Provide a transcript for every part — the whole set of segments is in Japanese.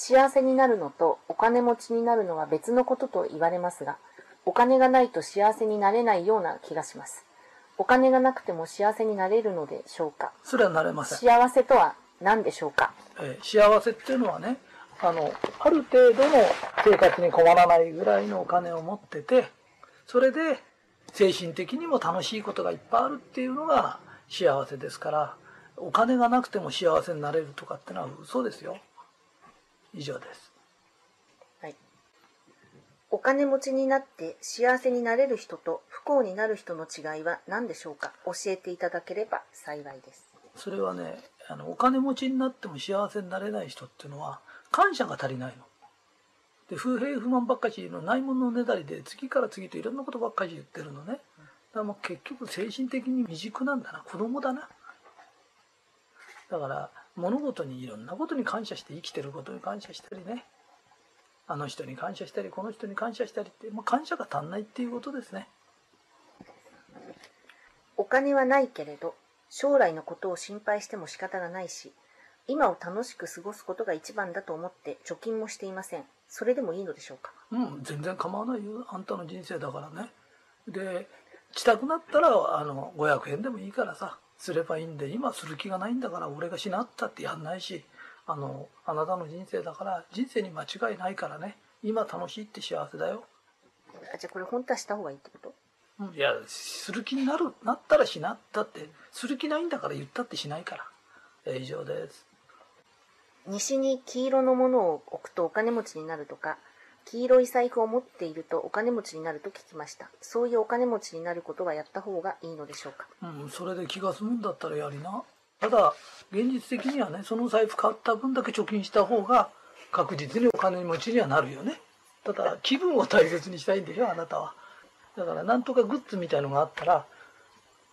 幸せになるのとお金持ちになるのは別のことと言われますが、お金がないと幸せになれないような気がします。お金がなくても幸せになれるのでしょうか？それはなれません。幸せとは何でしょうか？えー幸せっていうのはね、あの、ある程度の生活に困らないぐらいのお金を持ってて、それで精神的にも楽しいことがいっぱいあるっていうのが幸せですから、お金がなくても幸せになれるとかってのは嘘ですよ。以上です。はい。お金持ちになって幸せになれる人と不幸になる人の違いは何でしょうか？教えていただければ幸いです。それはね、あの、お金持ちになっても幸せになれない人っていうのは、感謝が足りないの。で、不平不満ばっかしのないもののねだりで、次から次といろんなことばっかり言ってるのね。だからもう結局精神的に未熟なんだな。子供だな。だから、物事にいろんなことに感謝して生きてることに感謝したりね。あの人に感謝したり、この人に感謝したりって、まあ、感謝が足んないっていうことですね。お金はないけれど、将来のことを心配しても仕方がないし、今を楽しく過ごすことが一番だと思って貯金もしていません。それでもいいのでしょうか？うん、全然構わないよ。あんたの人生だからね。で、したくなったら、あの、500円でもいいからさ、すればいいんで、今する気がないんだから、俺がしなったってやんないし、あの、あなたの人生だから、人生に間違いないからね、今楽しいって幸せだよ。あじゃあこれ本当はした方がいいってこと？うんいや、する気になる、なったらしなったって、する気ないんだから言ったってしないから。えー以上です。西に黄色のものを置くとお金持ちになるとか、黄色い財布を持っているとお金持ちになると聞きました。そういうお金持ちになることはやった方がいいのでしょうか？うん、それで気が済むんだったらやりな。ただ、現実的にはね、その財布買った分だけ貯金した方が、確実にお金持ちにはなるよね。ただ、気分を大切にしたいんでしょ、あなたは。だから、なんとかグッズみたいのがあったら、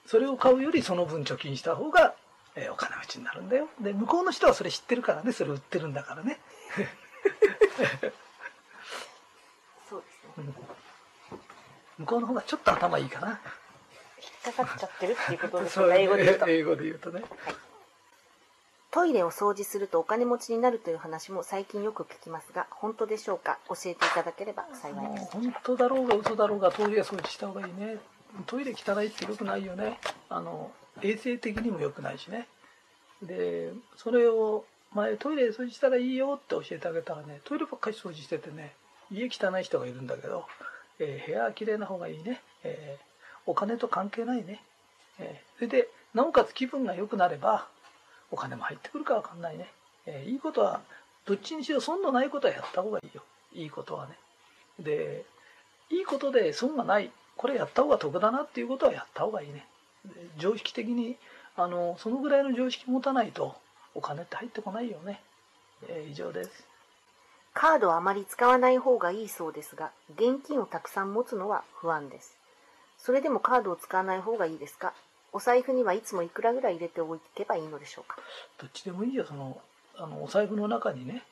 それを買うよりその分貯金した方が、えーお金持ちになるんだよ。で、向こうの人はそれ知ってるからね、それ売ってるんだからね。そうですね。向こうの方がちょっと頭いいかな。引っかかっちゃってるっていうことですね。英語で言うと。英語で言うとね。トイレを掃除するとお金持ちになるという話も最近よく聞きますが、本当でしょうか？教えていただければ幸いです。本当だろうが嘘だろうがトイレ掃除した方がいいねトイレ汚いって良くないよねあの衛生的にも良くないしねでそれを前トイレ掃除したらいいよって教えてあげたらねトイレばっかり掃除しててね家汚い人がいるんだけど、えー部屋は綺麗な方がいいね、えーお金と関係ないね、えーそれでなおかつ気分が良くなればお金も入ってくるか分かんないね、えいいことはどっちにしろ損のないことはやった方がいいよ。いいことはね。でいいことで損がないこれやった方が得だなっていうことはやった方がいいね。常識的にあのそのぐらいの常識持たないとお金って入ってこないよね、え以上です。カードはあまり使わない方がいいそうですが、現金をたくさん持つのは不安です。それでもカードを使わない方がいいですか？お財布にはいつもいくらぐらい入れておけばいいのでしょうか？どっちでもいいよ。そのあのお財布の中にね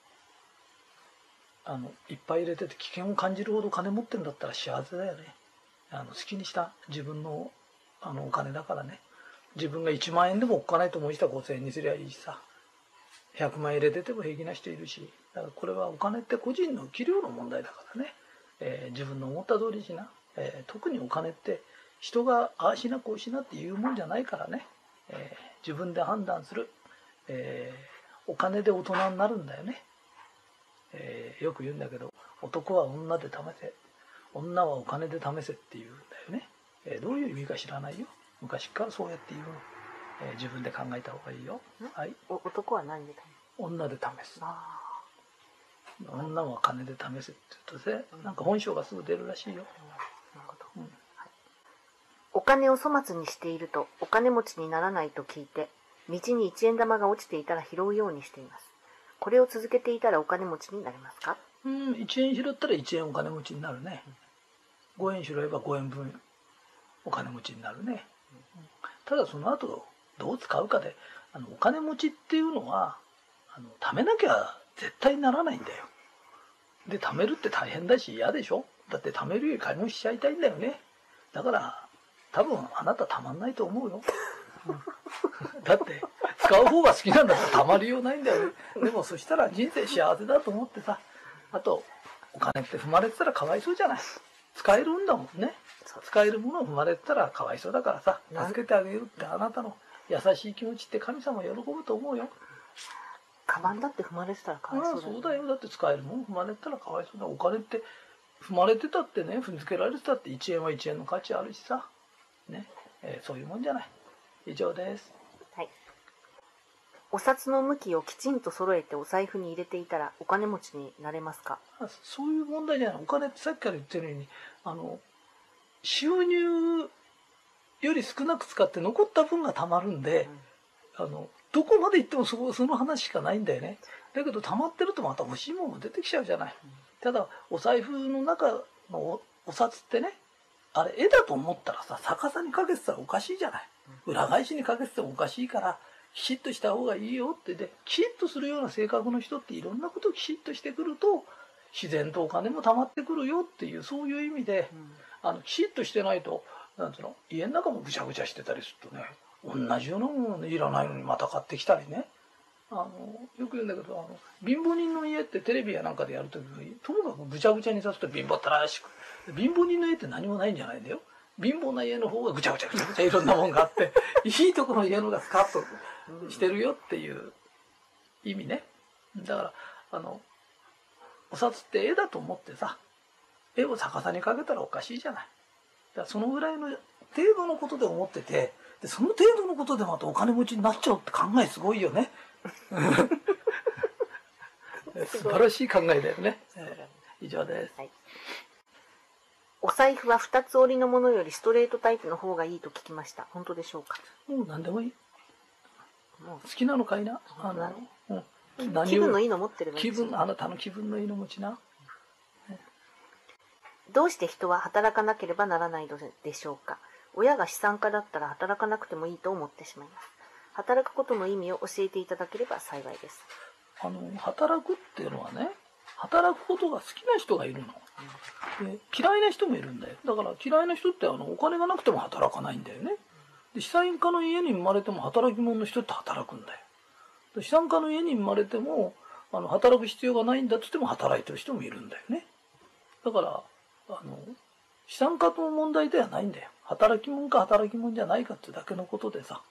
あのいっぱい入れてて危険を感じるほど金持ってるんだったら幸せだよね。あの好きにした自分のあのお金だからね。自分が1万円でもおっかないと思う人は5000円にすりゃいいしさ。100万円入れてても平気な人いるし。だからこれはお金って個人の器量の問題だからね、えー自分の思った通りしな、えー特にお金って人がああしなこうしなっていうもんじゃないからね、えー自分で判断する、えーお金で大人になるんだよね、えーよく言うんだけど男は女で試せ。女はお金で試せっていうんだよね、えーどういう意味か知らないよ。昔からそうやって言うの、えー自分で考えた方がいいよ。はい。お男は何で女で試す。あ女は金で試せって言うとねなんか本性がすぐ出るらしいよ、お金を粗末にしているとお金持ちにならないと聞いて、道に一円玉が落ちていたら拾うようにしています。これを続けていたらお金持ちになれますか？うん、1円拾ったら1円お金持ちになるね。5円拾えば5円分お金持ちになるね。ただその後どう使うかで、あのお金持ちっていうのは、あの貯めなきゃ絶対ならないんだよ。で、貯めるって大変だし嫌でしょ？だって貯めるより買い物しちゃいたいんだよね。だから、多分あなたたまんないと思うよ。だって使う方が好きなんだからたまりようないんだよね。でもそしたら人生幸せだと思ってさあとお金って踏まれてたらかわいそうじゃない？使えるんだもんね。使えるものを踏まれてたらかわいそうだからさ助けてあげるってあなたの優しい気持ちって神様喜ぶと思うよカバンだって踏まれてたらかわいそうだよ、そうだよ。だって使えるもん踏まれてたらかわいそうだお金って踏まれてたってね踏んづけられてたって1円は1円の価値あるしさ。ね、えーそういうもんじゃない。以上です。はい。お札の向きをきちんと揃えてお財布に入れていたらお金持ちになれますか？あそういう問題じゃない。お金ってさっきから言ってるようにあの収入より少なく使って残った分がたまるんで、あのどこまで行ってもそこその話しかないんだよね。だけど溜まってるとまた欲しいものも出てきちゃうじゃない、ただお財布の中のおお札ってねあれ絵だと思ったらさ逆さにかけてたらおかしいじゃない。裏返しにかけててもおかしいからきちっとした方がいいよってできちっとするような性格の人っていろんなことをきちっとしてくると自然とお金も溜まってくるよっていうそういう意味であのきちっとしてないとなんつうの？家の中もぐちゃぐちゃしてたりするとね同じようなものいらないのにまた買ってきたりね。あのよく言うんだけどあの貧乏人の家ってテレビやなんかでやるときにともかくぐちゃぐちゃにさすと貧乏ったらしく貧乏人の家って何もないんじゃないんだよ。貧乏な家の方がぐちゃぐちゃぐちゃぐちゃいろんなもんがあって いいところの家のがスカッとしてるよっていう意味ね。だからあのお札って絵だと思ってさ絵を逆さにかけたらおかしいじゃない。だからそのぐらいの程度のことで思っててでその程度のことでまたお金持ちになっちゃうって考えすごいよね。素晴らしい考えだよね、えー以上です。はい。お財布は二つ折りのものよりストレートタイプの方がいいと聞きました。本当でしょうか？もう何でもいい。も好きなのかいな？あの、うん。気分のいいの持ってればいい気分あなたの気分のいいの持ちな。どうして人は働かなければならないのでしょうか？親が資産家だったら働かなくてもいいと思ってしまいます。働くことの意味を教えていただければ幸いです。あの働くっていうのはね働くことが好きな人がいるの。で嫌いな人もいるんだよ。だから嫌いな人ってあのお金がなくても働かないんだよね。で資産家の家に生まれても働き者の人って働くんだよ。で資産家の家に生まれてもあの働く必要がないんだとしても働いてる人もいるんだよね。だからあの資産家の問題ではないんだよ。働き者か働き者じゃないかってだけのことでさ。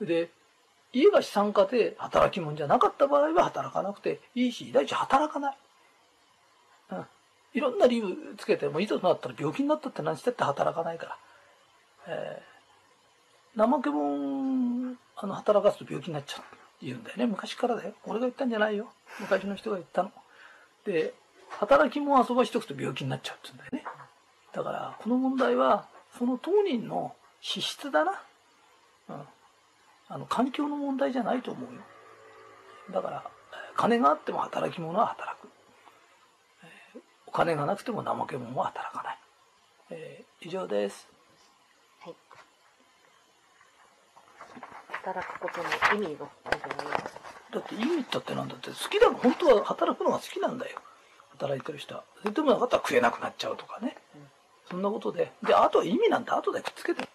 で家が資産家で働き者じゃなかった場合は働かなくていいし第一働かない、うん、いろんな理由つけてもいざとなったら病気になったって何したって働かないから、えー怠け者あの働かすと病気になっちゃう言うんだよね。昔からだよ。俺が言ったんじゃないよ。昔の人が言ったの。で働き者遊ばしとくと病気になっちゃうって言うんだよね。だからこの問題はその当人の資質だな、うん、あの環境の問題じゃないと思うよ。だからえー金があっても働き者は働く、えーお金がなくても怠け者は働かない、えー以上です。はい。働くことの意味のことになります。だって意味ったってなんだって好きだ本当は働くのが好きなんだよ。働いてる人は。それでもなかったら食えなくなっちゃうとかね、そんなことでであとは意味なんて後でくっつけて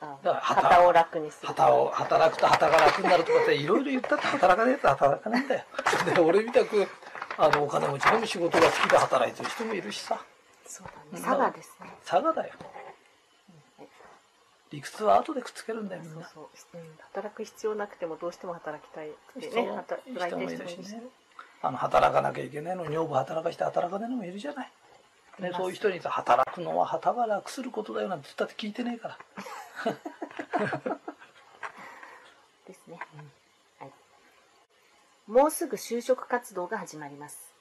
あだから旗旗を楽にする。旗を働くと旗が楽になるとかっていろいろ言ったって働かないやつは働かないんだよで俺みたくあのお金持ちでも仕事が好きで働いてる人もいるしさそうだね。佐賀ですね。差がだよ理屈は後でくっつけるんだよみんな。働く必要なくてもどうしても働きたいってね。働いてる人もいるしるしねあの働かなきゃいけないのに女房働かして働かないのもいるじゃない、ね、そういう人にさ働くのは旗が楽することだよなんて言ったって聞いてねえからですね。はい。もうすぐ就職活動が始まります。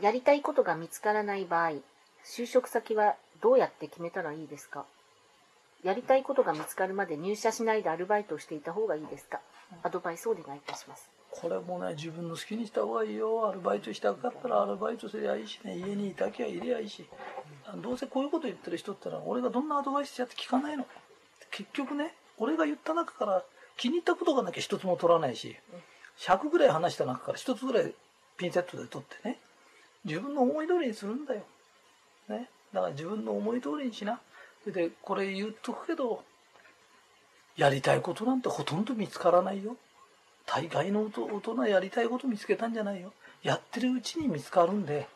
やりたいことが見つからない場合、就職先はどうやって決めたらいいですか？やりたいことが見つかるまで入社しないでアルバイトをしていた方がいいですか？アドバイスをお願いいたします。これもね自分の好きにした方がいいよ。アルバイトしたかったらアルバイトすりゃいいしね。家にいたきゃいりゃいいし。どうせこういうこと言ってる人ってのは俺がどんなアドバイスしちゃって聞かないの。結局ね俺が言った中から気に入ったことがなきゃ一つも取らないし100ぐらい話した中から一つぐらいピンセットで取ってね自分の思い通りにするんだよ、ね、だから自分の思い通りにしな。それでこれ言っとくけどやりたいことなんてほとんど見つからないよ。大概の大人やりたいこと見つけたんじゃないよ。やってるうちに見つかるんで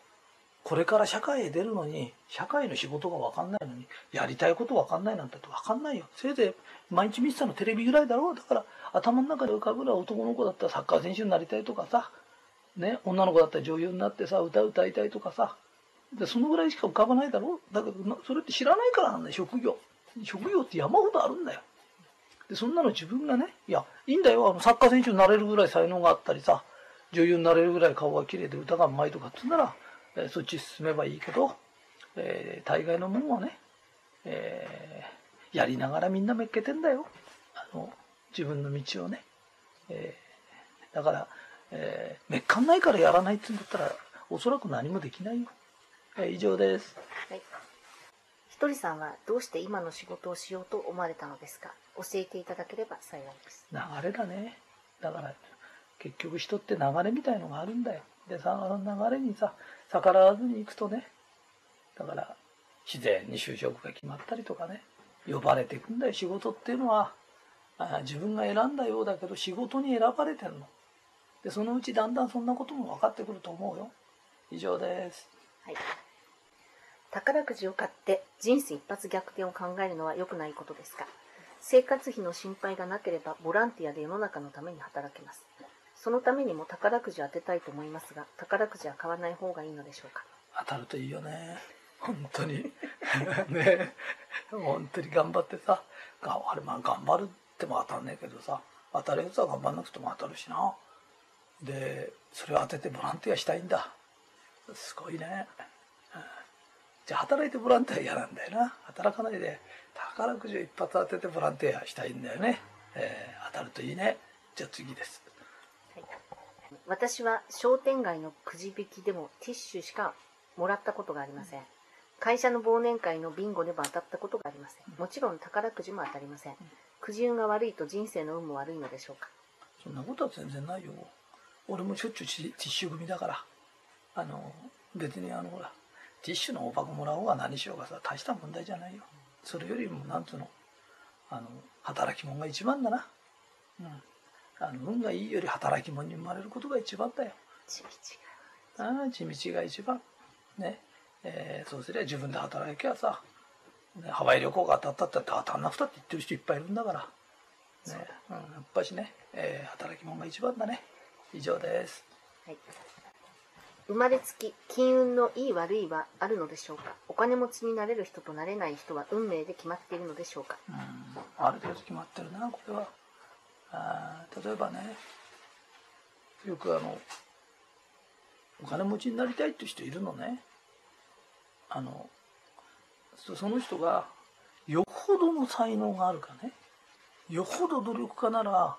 これから社会へ出るのに社会の仕事が分かんないのにやりたいこと分かんないなんて分かんないよ。せいぜい毎日見てたのテレビぐらいだろう。だから頭の中で浮かぶのは男の子だったらサッカー選手になりたいとかさね女の子だったら女優になってさ歌歌いたいとかさ。でそのぐらいしか浮かばないだろう。だけどそれって知らないからなんだよ職業。職業って山ほどあるんだよ。でそんなの自分がねいやいいんだよあのサッカー選手になれるぐらい才能があったりさ女優になれるぐらい顔が綺麗で歌がうまいとかって言うなら、えーそっち進めばいいけど、えー大概のもんはね、えーやりながらみんなめっけてんだよ。あの自分の道をね、えーだから、えーめっかんないからやらないって言うんだったらおそらく何もできないよ、えー以上です。はい。ひとりさんはどうして今の仕事をしようと思われたのですか？教えていただければ幸いです。流れだね。だから結局人って流れみたいのがあるんだよ。でさあの流れにさ逆らわずに行くとね。だから自然に就職が決まったりとかね。呼ばれていくんだよ。仕事っていうのはあ自分が選んだようだけど仕事に選ばれてんの。でそのうちだんだんそんなことも分かってくると思うよ。以上です。はい。宝くじを買って人生一発逆転を考えるのは良くないことですか？生活費の心配がなければボランティアで世の中のために働けます。そのためにも宝くじを当てたいと思いますが、宝くじは買わない方がいいのでしょうか？当たるといいよね。本当に。ね。本当に頑張ってさ。あれまあ頑張るっても当たんねえけどさ。当たるやつは頑張んなくても当たるしな。でそれを当ててボランティアしたいんだ。すごいね、じゃあ働いてボランティア嫌なんだよな。働かないで宝くじを一発当ててボランティアしたいんだよね、えー当たるといいね。じゃあ次です。私は商店街のくじ引きでもティッシュしかもらったことがありません。会社の忘年会のビンゴでも当たったことがありません。もちろん宝くじも当たりません。くじ運が悪いと人生の運も悪いのでしょうか。そんなことは全然ないよ。俺もしょっちゅうティティッシュ組だから。あの別にあのほらティッシュの大箱もらおうが何しようがさ大した問題じゃないよ。それよりもなんつうのあの働き者が一番だな。うん。あの運がいいより働き者に生まれることが一番だよ。地道が。ああ地道が一番。ね。えーそうすりゃ自分で働きゃさ、ね、ハワイ旅行が当たったって当たんなくたって言ってる人いっぱいいるんだから。ね。うん、やっぱしね、えー働き者が一番だね。以上です。はい。生まれつき金運のいい悪いはあるのでしょうか？お金持ちになれる人となれない人は運命で決まっているのでしょうか？うんある程度決まってるなこれは。あ例えばねよくあのお金持ちになりたいって人いるのね。あのそその人がよほどの才能があるかね。よほど努力家なら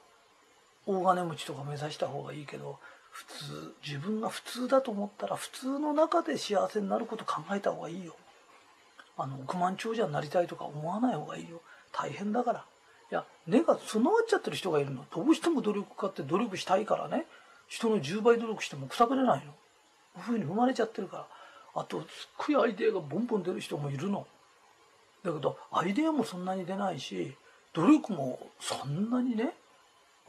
大金持ちとか目指した方がいいけど普通自分が普通だと思ったら普通の中で幸せになること考えた方がいいよ。あの億万長者になりたいとか思わない方がいいよ。大変だから。いや根が備わっちゃってる人がいるの。どうしても努力家って努力したいからね。人の10倍努力してもくたくれないの。こういうふうに生まれちゃってるから。あとすっごいアイデアがボンボン出る人もいるの。だけどアイデアもそんなに出ないし努力もそんなにね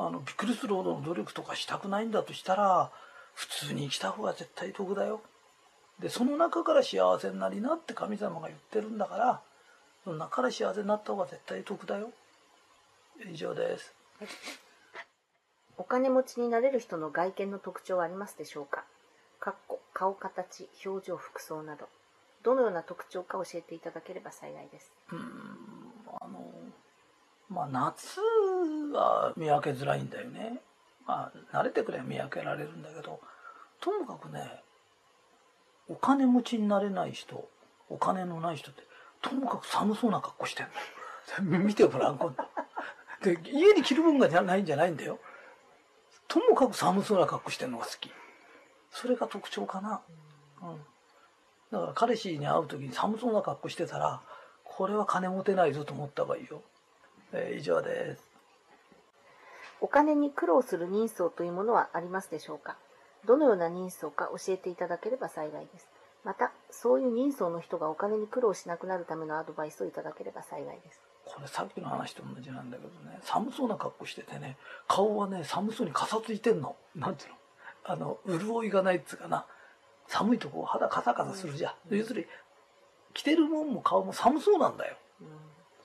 あのびっくりするほどの努力とかしたくないんだとしたら普通に生きた方が絶対得だよ。でその中から幸せになりなって神様が言ってるんだからその中から幸せになった方が絶対得だよ。以上です。お金持ちになれる人の外見の特徴はありますでしょうか？かっこ顔形表情服装など。どのような特徴か教えていただければ幸いです。うーんあのまあ夏は見分けづらいんだよね。まあ慣れてくれば見分けられるんだけどともかくねお金持ちになれない人お金のない人ってともかく寒そうな格好してんだよ 見てごらん今度。で家に着る分がじゃないんじゃないんだよ。ともかく寒そうな格好してんのが好き。それが特徴かな。うん。だから彼氏に会う時に寒そうな格好してたらこれは金持てないぞと思った方がいいよ、えー以上です。お金に苦労する人相というものはありますでしょうか？どのような人相か教えていただければ幸いです。またそういう人相の人がお金に苦労しなくなるためのアドバイスをいただければ幸いです。これさっきの話と同じなんだけどね。寒そうな格好しててね。顔はね寒そうにかさついてんの。なんていうの？あの潤いがないっつうかな。寒いとこ肌カサカサするじゃん、うん、要するに着てるもんも顔も寒そうなんだよ、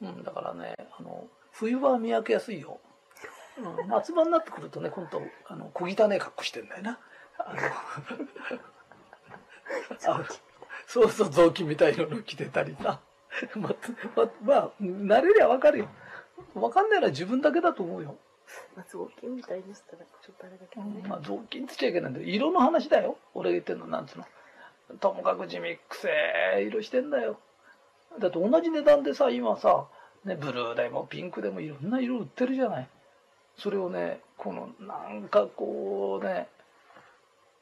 うん、うん、だからねあの冬場は見分けやすいよ、うん、夏場になってくるとね今度あの小汚い格好してんだよな。あのそうそう雑巾みたいなの着てたりさ。まままあ慣れりゃ分かるよ。分かんないのは自分だけだと思うよ。まあ、雑巾みたいでしたらちょっとあれだけどね、まあ、雑巾っつっちゃいけないんだよ。色の話だよ。俺が言ってんのなんつうの。ともかく地味くせえ色してんだよ。だって同じ値段でさ今さ、ね、ブルーでもピンクでもいろんな色売ってるじゃないそれをねこのなんかこうね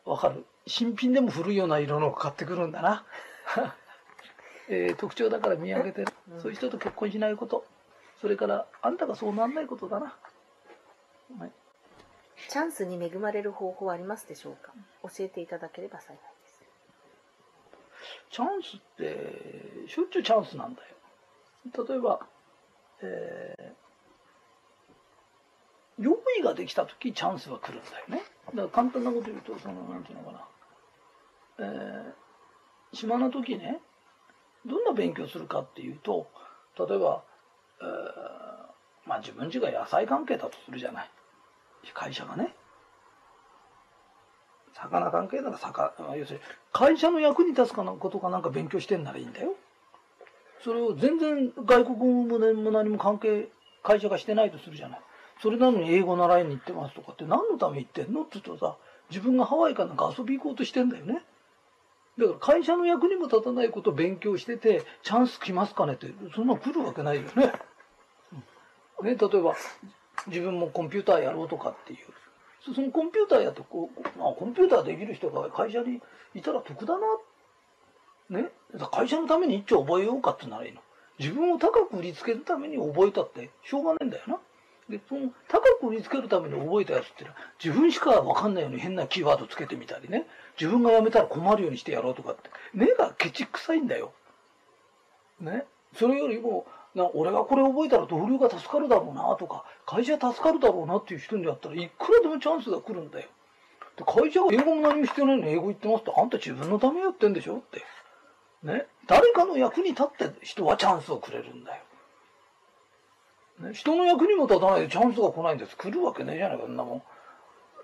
わかる？新品でも古いような色のを買ってくるんだな、えー、特徴だから見上げてる、うん、そういう人と結婚しないこと。それからあんたがそうなんないことだな、はい、チャンスに恵まれる方法はありますでしょうか？教えていただければ幸いです。チャンスってしょっちゅうチャンスなんだよ。例えば、えー、用意ができた時チャンスは来るんだよね。だから簡単なこと言うとそのなんていうのかな。えー、島の時ねどんな勉強するかっていうと例えば、えー、まあ自分家が野菜関係だとするじゃない。会社がね。魚関係なら魚要するに会社の役に立つかなことかなんか勉強してんならいいんだよ。それを全然外国語も何も関係会社がしてないとするじゃない。それなのに英語習いに行ってますとかって何のために行ってんの？って言うとさ自分がハワイかなんか遊び行こうとしてんだよねだから会社の役にも立たないことを勉強してて、チャンス来ますかね？って、そんな来るわけないよね。ね、例えば、自分もコンピューターやろうとかっていう。そのコンピューターやってこう、まあ、コンピューターできる人が会社にいたら得だな。ね。会社のために一丁覚えようかってならいいの。自分を高く売りつけるために覚えたってしょうがないんだよな。で、その高く売りつけるために覚えたやつってのは自分しかわかんないように変なキーワードつけてみたりね。自分が辞めたら困るようにしてやろうとかって。目がケチくさいんだよ。ね。それよりも、な俺がこれ覚えたら同僚が助かるだろうなとか、会社助かるだろうなっていう人にやったらいくらでもチャンスが来るんだよ。で会社が英語も何もしてないのに英語言ってますってあんた自分のためやってんでしょって。ね。誰かの役に立って人はチャンスをくれるんだよ。人の役にも立たないでチャンスが来ないんです。来るわけねえじゃないか、そんなもん。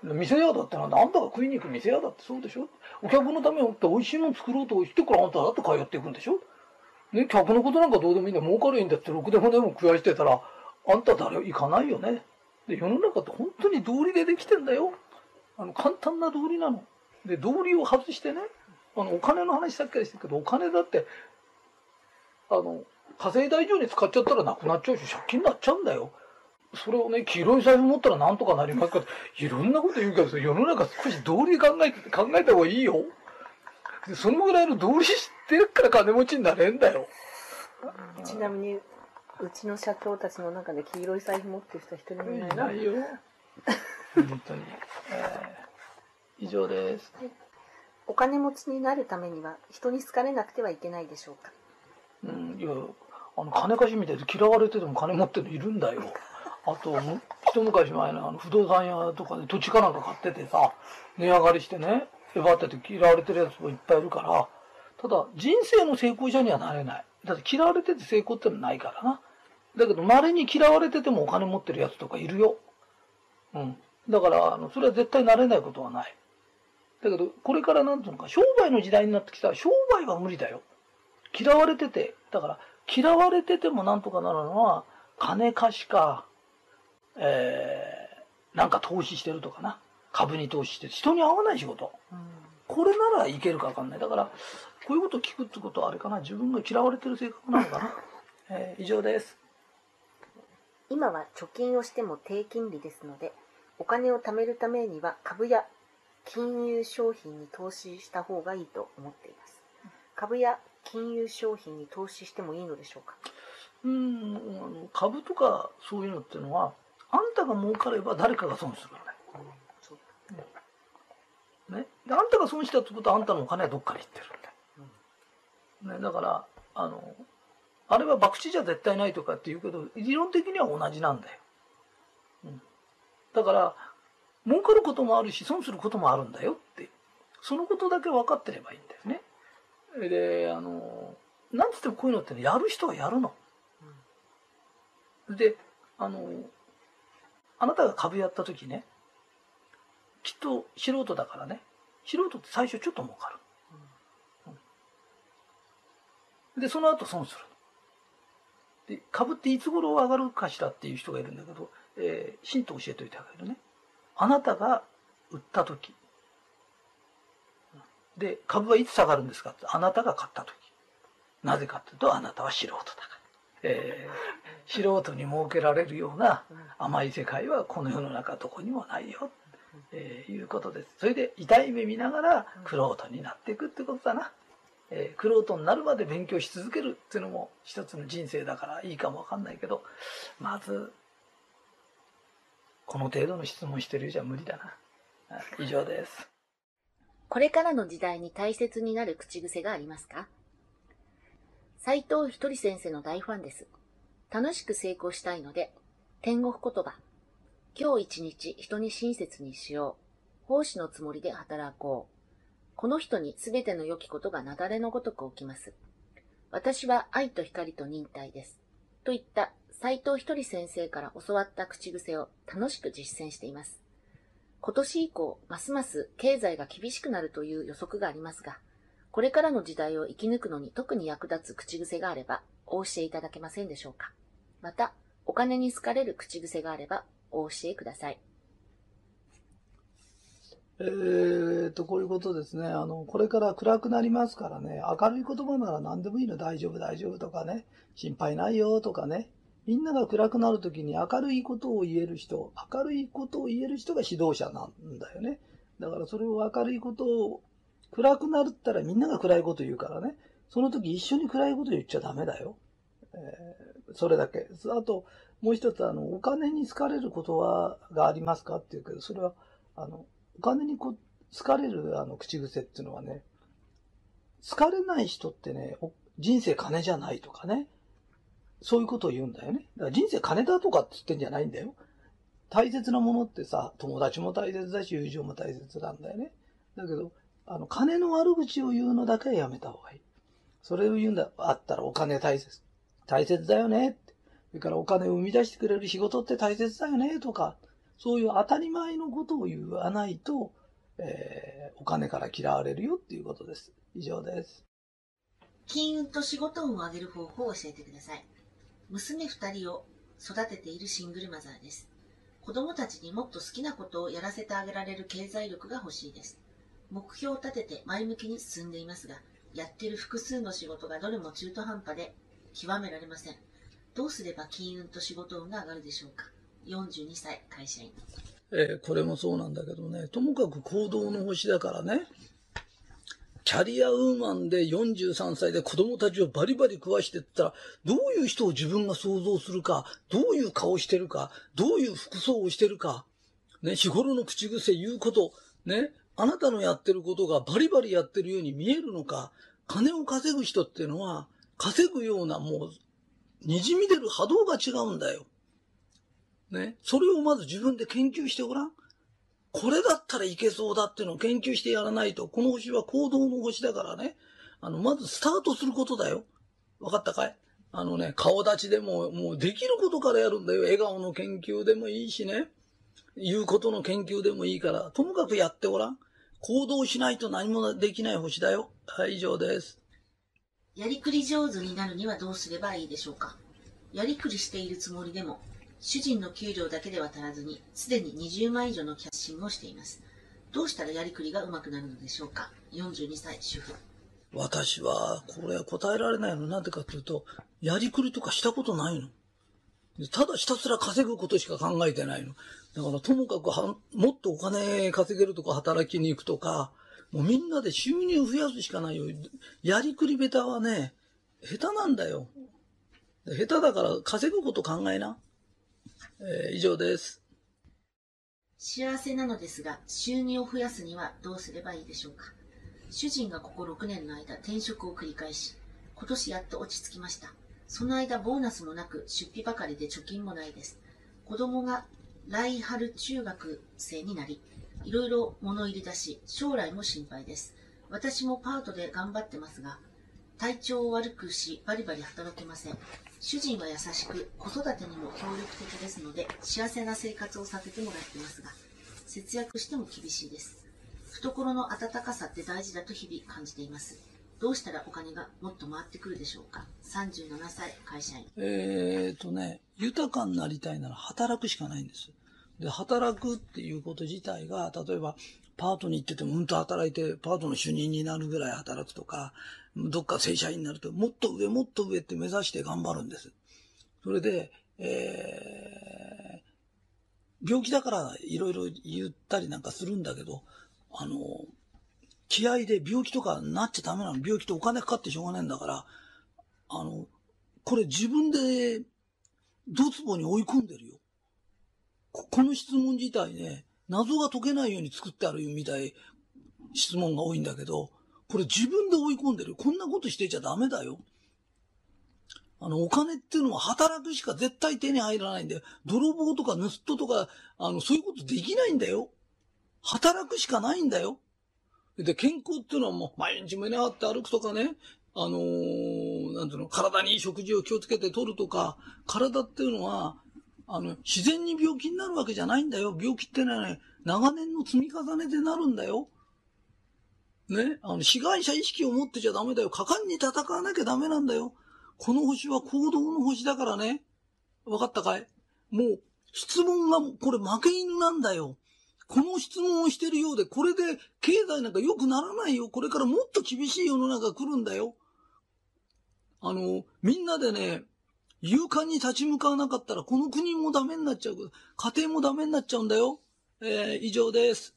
店屋だってなんだあんたが食いに行く店屋だってそうでしょ。お客のためにって美味しいもの作ろうとしてからあんただって通っていくんでしょ。ね、客のことなんかどうでもいいんだ儲かるいいんだってろくでもでも食わしてたらあんた誰行かないよね。で世の中って本当に道理でできてんだよ。あの簡単な道理なの。で道理を外してねあのお金の話さっきからしてるけどお金だってあの稼いだ以上に使っちゃったらなくなっちゃうし借金になっちゃうんだよそれをね、黄色い財布持ったらなんとかなりますかいろんなこと言うけど世の中少し道理考えて、考えた方がいいよ。そのぐらいの道理知ってるから金持ちになれんだよ。ちなみに、うちの社長たちの中で黄色い財布持ってる人は一人もいないな。いないよ。本当に。えー、以上です、お金持ちになるためには人に好かれなくてはいけないでしょうか。うん、いや、あの金貸しみたいで嫌われてても金持ってるのいるんだよ。あと、一昔前のあの不動産屋とかで土地かなんか買っててさ、値上がりしてね、えばってて嫌われてるやつもいっぱいいるから、ただ人生の成功者にはなれない。だって嫌われてて成功ってのはないからな。だけど稀に嫌われててもお金持ってるやつとかいるよ。うん。だから、あの、それは絶対なれないことはない。だけど、これからなんていうのか、商売の時代になってきたら商売は無理だよ。嫌われてて、だから、嫌われててもなんとかなるのは、金貸しか、えー、なんか投資してるとかな。株に投資してる。人に合わない仕事。うん、これならいけるかわかんない。だから、こういうことを聞くってことはあれかな。自分が嫌われてる性格なのかな。えー、以上です。今は貯金をしても低金利ですので、お金を貯めるためには株や金融商品に投資した方がいいと思っています。株や金融商品に投資してもいいのでしょうか？うんあの株とかそういうのっていうのはあんたが儲かれば誰かが損するんだよ、うん、ね、であんたが損したってことはあんたのお金はどっかに行ってるんだよ、うん、ね、だからあのあれは博打じゃ絶対ないとかって言うけど理論的には同じなんだよ、うん、だから儲かることもあるし損することもあるんだよってそのことだけ分かってればいいんですねであのなんつってもこういうのってねやる人はやるの、うん、であのあなたが株やった時ねきっと素人だからね素人って最初ちょっと儲かる、うん、でその後損する。で株っていつ頃上がるかしらっていう人がいるんだけど、えー、ヒント教えておいてあげるね。あなたが売った時。で株はいつ下がるんですか？ってあなたが買った時。なぜかというとあなたは素人だから、えー、素人に設けられるような甘い世界はこの世の中どこにもないよ、えー、いうことです。それで痛い目見ながら玄人になっていくってことだな。えー、玄人になるまで勉強し続けるっていうのも一つの人生だからいいかもわかんないけどまずこの程度の質問してるじゃ無理だな。以上です。これからの時代に大切になる口癖がありますか？斎藤ひとり先生の大ファンです。楽しく成功したいので、天国言葉。今日一日人に親切にしよう。奉仕のつもりで働こう。この人にすべての良きことが雪崩のごとく起きます。私は愛と光と忍耐です。といった斎藤ひとり先生から教わった口癖を楽しく実践しています。今年以降、ますます経済が厳しくなるという予測がありますが、これからの時代を生き抜くのに特に役立つ口癖があれば、お教えいただけませんでしょうか。また、お金に好かれる口癖があれば、お教えください。えーと、こういうことですね。あの、これから暗くなりますからね、明るい言葉なら何でもいいの、大丈夫、大丈夫とかね、心配ないよとかね、みんなが暗くなるときに明るいことを言える人、明るいことを言える人が指導者なんだよね。だからそれを明るいことを暗くなるったらみんなが暗いこと言うからね。その時一緒に暗いこと言っちゃダメだよ。えー、それだけ。あと、もう一つ、あの、お金に好かれることは、がありますかって言うけど、それは、あの、お金にこ好かれるあの口癖っていうのはね、好かれない人ってね、人生金じゃないとかね、そういうことを言うんだよね。だから人生金だとかって言ってんじゃないんだよ。大切なものってさ、友達も大切だし、友情も大切なんだよね。だけど、あの、金の悪口を言うのだけはやめた方がいい。それを言うんだ、あったらお金大切。大切だよねって。それからお金を生み出してくれる仕事って大切だよねとか、そういう当たり前のことを言わないと、えー、お金から嫌われるよっていうことです。以上です。金運と仕事運を上げる方法を教えてください。娘二人を育てているシングルマザーです。子供たちにもっと好きなことをやらせてあげられる経済力が欲しいです。目標を立てて前向きに進んでいますが、やってる複数の仕事がどれも中途半端で極められません。どうすれば金運と仕事運が上がるでしょうか ?42 歳会社員。えー、これもそうなんだけどね、ともかく行動の星だからね、キャリアウーマンで43歳で子供たちをバリバリ食わしてったら、どういう人を自分が想像するか、どういう顔してるか、どういう服装をしてるか、ね、日頃の口癖言うこと、ね、あなたのやってることがバリバリやってるように見えるのか、金を稼ぐ人っていうのは、稼ぐようなもう、滲み出る波動が違うんだよ。ね。それをまず自分で研究してごらん。これだったらいけそうだっていうのを研究してやらないと、この星は行動の星だからね。あの、まずスタートすることだよ。わかったかい？あのね、顔立ちでも、もうできることからやるんだよ。笑顔の研究でもいいしね。言うことの研究でもいいから、ともかくやってごらん。行動しないと何もできない星だよ。はい、以上です。やりくり上手になるにはどうすればいいでしょうか？やりくりしているつもりでも、主人の給料だけでは足らずに、すでに20万以上のキャッシングをしています。どうしたらやりくりが上手くなるのでしょうか ?42 歳主婦。私は、これは答えられないの。なんでかっていうと、やりくりとかしたことないの。ただひたすら稼ぐことしか考えてないの。だからともかくは、もっとお金稼げるとか働きに行くとか、もうみんなで収入増やすしかないよ。やりくりベタはね、下手なんだよ。下手だから稼ぐこと考えな。えー、以上です。幸せなのですが、収入を増やすにはどうすればいいでしょうか？主人がここ6年の間転職を繰り返し、今年やっと落ち着きました。その間ボーナスもなく出費ばかりで貯金もないです。子供が来春中学生になり、いろいろ物入り出し、将来も心配です。私もパートで頑張ってますが、体調を悪くし、バリバリ働けません。主人は優しく、子育てにも協力的ですので、幸せな生活をさせてもらっていますが、節約しても厳しいです。懐の温かさって大事だと日々感じています。どうしたらお金がもっと回ってくるでしょうか ?37 歳、会社員。えっ、とね、豊かになりたいなら働くしかないんです。で、働くっていうこと自体が、例えば、パートに行っててもうんと働いて、パートの主任になるぐらい働くとか、どっか正社員になると、もっと上、もっと上って目指して頑張るんです。それで、えー、病気だからいろいろ言ったりなんかするんだけど、あの、気合で病気とかなっちゃダメなの。病気ってお金かかってしょうがないんだから、あの、これ自分で、ドツボに追い込んでるよ。ここの質問自体ね、謎が解けないように作ってあるみたい質問が多いんだけど、これ自分で追い込んでる。こんなことしてちゃダメだよ。あの、お金っていうのは働くしか絶対手に入らないんだよ。泥棒とか盗人とか、あの、そういうことできないんだよ。働くしかないんだよ。で、健康っていうのはもう毎日胸張って歩くとかね、あのー、なんていうの、体にいい食事を気をつけて取るとか、体っていうのは、あの、自然に病気になるわけじゃないんだよ。病気ってのはね、長年の積み重ねでなるんだよ。ね、あの、被害者意識を持ってちゃダメだよ。果敢に戦わなきゃダメなんだよ。この星は行動の星だからね。わかったかい？もう、質問が、これ負け犬なんだよ。この質問をしてるようで、これで経済なんか良くならないよ。これからもっと厳しい世の中来るんだよ。あの、みんなでね、勇敢に立ち向かわなかったら、この国もダメになっちゃう。家庭もダメになっちゃうんだよ。えー、以上です。